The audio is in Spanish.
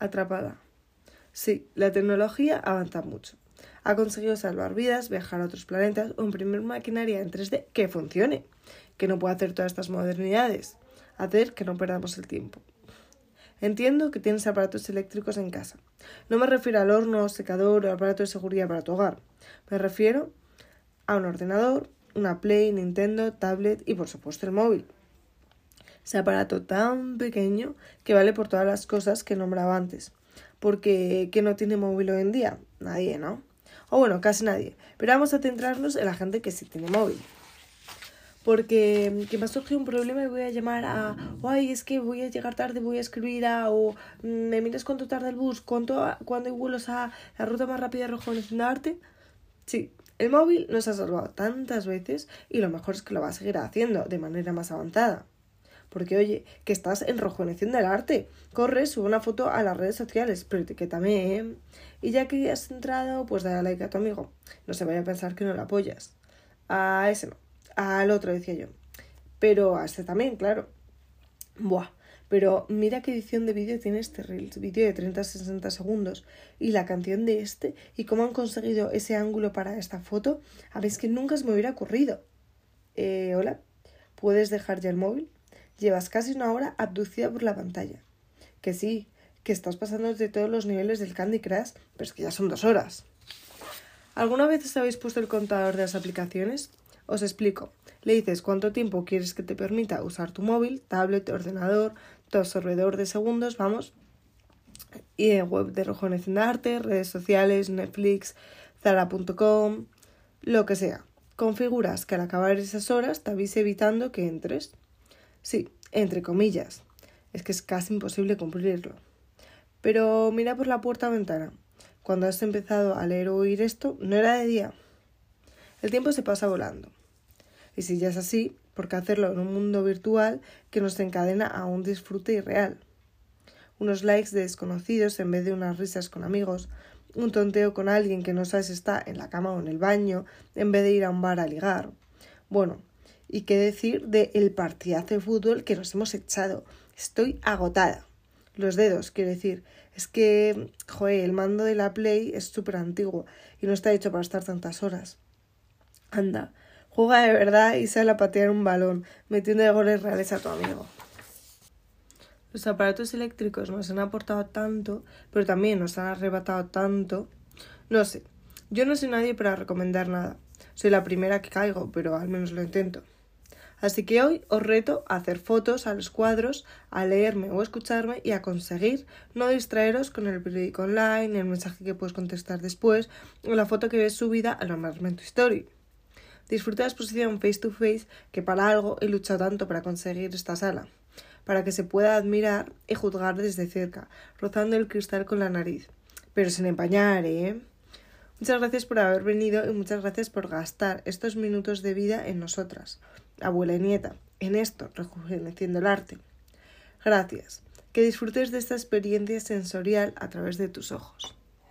atrapada. Sí, la tecnología avanza mucho. Ha conseguido salvar vidas, viajar a otros planetas o imprimir maquinaria en 3D que funcione, que no pueda hacer todas estas modernidades, hacer que no perdamos el tiempo. Entiendo que tienes aparatos eléctricos en casa. No me refiero al horno, secador o aparato de seguridad para tu hogar. Me refiero a un ordenador, una Play, Nintendo, tablet y por supuesto el móvil. Ese aparato tan pequeño que vale por todas las cosas que nombraba antes. Porque ¿quién no tiene móvil hoy en día? Nadie, ¿no? O bueno, casi nadie. Pero vamos a centrarnos en la gente que sí tiene móvil. Porque que me ha un problema y voy a llamar a, ay, es que voy a llegar tarde, voy a escribir a, o mm, me miras cuánto tarda el bus, cuánto, cuándo hay vuelos a la ruta más rápida de arte. Sí, el móvil nos ha salvado tantas veces y lo mejor es que lo va a seguir haciendo de manera más avanzada. Porque oye, que estás en rejuveneciendo el arte. Corre, sube una foto a las redes sociales, pero etiquétame, ¿eh? Y ya que has entrado, pues dale like a tu amigo. No se vaya a pensar que no lo apoyas. A ese no. Al otro, decía yo. Pero a este también, claro. Buah. Pero mira qué edición de vídeo tiene este reel, vídeo de 30-60 segundos. Y la canción de este, y cómo han conseguido ese ángulo para esta foto, a ver, que nunca se me hubiera ocurrido. Eh, hola, ¿puedes dejar ya el móvil? Llevas casi una hora abducida por la pantalla. Que sí, que estás pasando de todos los niveles del Candy Crush, pero es que ya son dos horas. ¿Alguna vez os habéis puesto el contador de las aplicaciones? Os explico. Le dices cuánto tiempo quieres que te permita usar tu móvil, tablet, ordenador, tu absorbedor de segundos, vamos, y en web de Rejuvenecen de Arte, redes sociales, Netflix, Zara.com, lo que sea. Configuras que al acabar esas horas te avise evitando que entres. Sí, entre comillas. Es que es casi imposible cumplirlo. Pero mira por la puerta ventana. Cuando has empezado a leer o oír esto, no era de día. El tiempo se pasa volando. Y si ya es así, ¿por qué hacerlo en un mundo virtual que nos encadena a un disfrute irreal? Unos likes de desconocidos en vez de unas risas con amigos, un tonteo con alguien que no sabes si está en la cama o en el baño, en vez de ir a un bar a ligar. Bueno, y qué decir de el partidazo de fútbol que nos hemos echado. Estoy agotada. Los dedos, quiero decir. Es que, joder, el mando de la Play es súper antiguo y no está hecho para estar tantas horas. Anda, juega de verdad y sale a patear un balón, metiendo de goles reales a tu amigo. Los aparatos eléctricos nos han aportado tanto, pero también nos han arrebatado tanto. No sé, yo no soy nadie para recomendar nada. Soy la primera que caigo, pero al menos lo intento. Así que hoy os reto a hacer fotos a los cuadros, a leerme o escucharme y a conseguir no distraeros con el periódico online, el mensaje que puedes contestar después o la foto que ves subida a en tu story. Disfruta la exposición face to face que para algo he luchado tanto para conseguir esta sala, para que se pueda admirar y juzgar desde cerca, rozando el cristal con la nariz, pero sin empañar, ¿eh? Muchas gracias por haber venido y muchas gracias por gastar estos minutos de vida en nosotras, abuela y nieta, en esto, rejuveneciendo el arte. Gracias. Que disfrutes de esta experiencia sensorial a través de tus ojos.